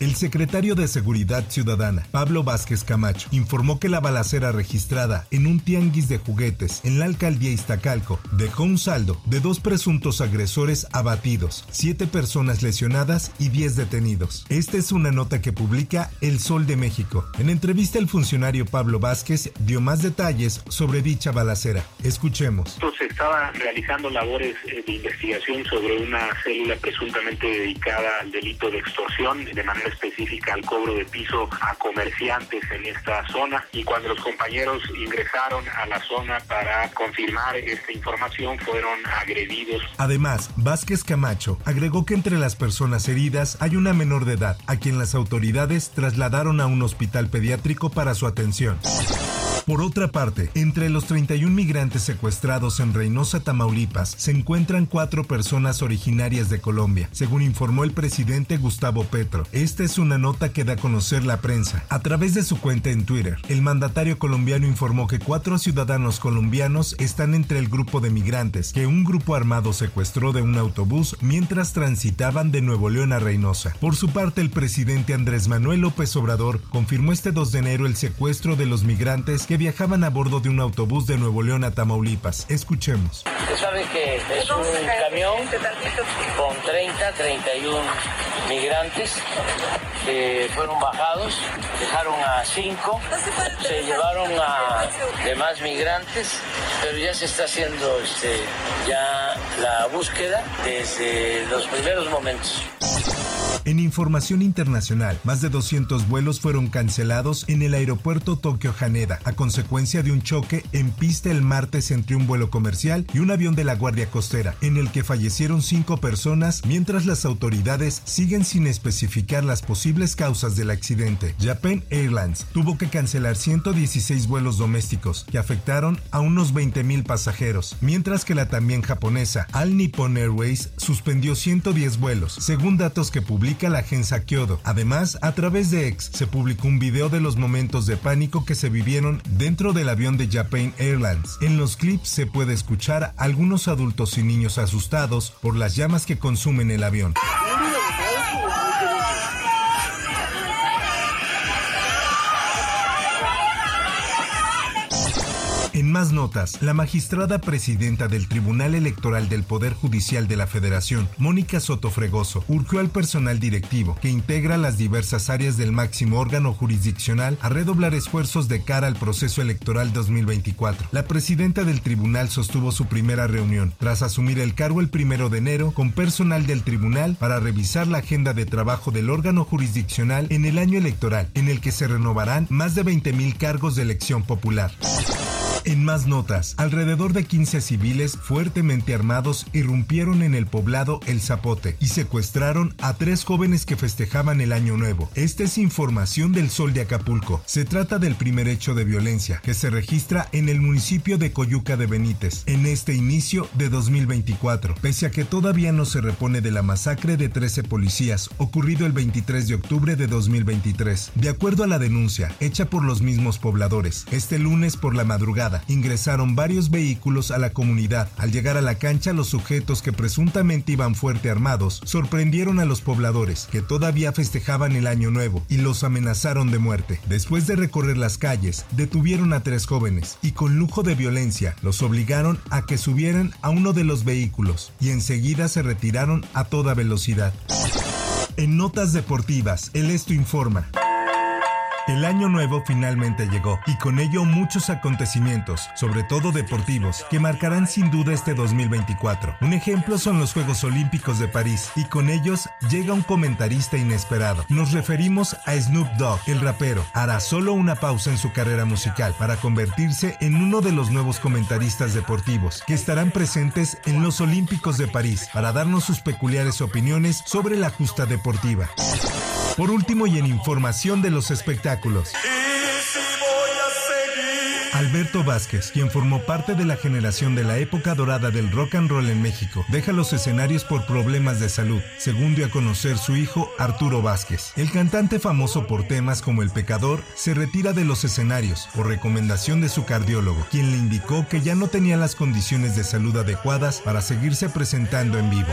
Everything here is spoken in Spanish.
El secretario de Seguridad Ciudadana, Pablo Vázquez Camacho, informó que la balacera registrada en un tianguis de juguetes en la alcaldía Iztacalco dejó un saldo de dos presuntos agresores abatidos, siete personas lesionadas y diez detenidos. Esta es una nota que publica El Sol de México. En entrevista, el funcionario Pablo Vázquez dio más detalles sobre dicha balacera. Escuchemos. Se estaban realizando labores eh, de investigación sobre una célula presuntamente dedicada al delito de extorsión de manera específica al cobro de piso a comerciantes en esta zona y cuando los compañeros ingresaron a la zona para confirmar esta información fueron agredidos. Además, Vázquez Camacho agregó que entre las personas heridas hay una menor de edad a quien las autoridades trasladaron a un hospital pediátrico para su atención. Por otra parte, entre los 31 migrantes secuestrados en Reynosa, Tamaulipas, se encuentran cuatro personas originarias de Colombia, según informó el presidente Gustavo Petro. Esta es una nota que da a conocer la prensa. A través de su cuenta en Twitter, el mandatario colombiano informó que cuatro ciudadanos colombianos están entre el grupo de migrantes que un grupo armado secuestró de un autobús mientras transitaban de Nuevo León a Reynosa. Por su parte, el presidente Andrés Manuel López Obrador confirmó este 2 de enero el secuestro de los migrantes que viajaban a bordo de un autobús de Nuevo León a Tamaulipas. Escuchemos. Se sabe que es un camión con 30, 31 migrantes que fueron bajados, dejaron a 5, se llevaron a demás migrantes, pero ya se está haciendo este, ya la búsqueda desde los primeros momentos. En información internacional, más de 200 vuelos fueron cancelados en el aeropuerto Tokio Haneda a consecuencia de un choque en pista el martes entre un vuelo comercial y un avión de la Guardia Costera, en el que fallecieron cinco personas mientras las autoridades siguen sin especificar las posibles causas del accidente. Japan Airlines tuvo que cancelar 116 vuelos domésticos que afectaron a unos 20.000 pasajeros, mientras que la también japonesa All Nippon Airways suspendió 110 vuelos, según datos que publica la agencia Kyodo. Además, a través de X se publicó un video de los momentos de pánico que se vivieron dentro del avión de Japan Airlines. En los clips se puede escuchar a algunos adultos y niños asustados por las llamas que consumen el avión. En más notas, la magistrada presidenta del Tribunal Electoral del Poder Judicial de la Federación, Mónica Soto Fregoso, urgió al personal directivo que integra las diversas áreas del máximo órgano jurisdiccional a redoblar esfuerzos de cara al proceso electoral 2024. La presidenta del tribunal sostuvo su primera reunión tras asumir el cargo el primero de enero con personal del tribunal para revisar la agenda de trabajo del órgano jurisdiccional en el año electoral, en el que se renovarán más de 20.000 cargos de elección popular. En más notas, alrededor de 15 civiles fuertemente armados irrumpieron en el poblado El Zapote y secuestraron a tres jóvenes que festejaban el Año Nuevo. Esta es información del Sol de Acapulco. Se trata del primer hecho de violencia que se registra en el municipio de Coyuca de Benítez en este inicio de 2024, pese a que todavía no se repone de la masacre de 13 policías ocurrido el 23 de octubre de 2023. De acuerdo a la denuncia hecha por los mismos pobladores, este lunes por la madrugada, ingresaron varios vehículos a la comunidad. Al llegar a la cancha, los sujetos que presuntamente iban fuerte armados sorprendieron a los pobladores, que todavía festejaban el año nuevo, y los amenazaron de muerte. Después de recorrer las calles, detuvieron a tres jóvenes y con lujo de violencia los obligaron a que subieran a uno de los vehículos y enseguida se retiraron a toda velocidad. En notas deportivas, el Esto informa. El año nuevo finalmente llegó y con ello muchos acontecimientos, sobre todo deportivos, que marcarán sin duda este 2024. Un ejemplo son los Juegos Olímpicos de París y con ellos llega un comentarista inesperado. Nos referimos a Snoop Dogg, el rapero. Hará solo una pausa en su carrera musical para convertirse en uno de los nuevos comentaristas deportivos que estarán presentes en los Olímpicos de París para darnos sus peculiares opiniones sobre la justa deportiva. Por último y en información de los espectáculos. Alberto Vázquez, quien formó parte de la generación de la época dorada del rock and roll en México, deja los escenarios por problemas de salud, según dio a conocer su hijo Arturo Vázquez. El cantante famoso por temas como El Pecador se retira de los escenarios por recomendación de su cardiólogo, quien le indicó que ya no tenía las condiciones de salud adecuadas para seguirse presentando en vivo.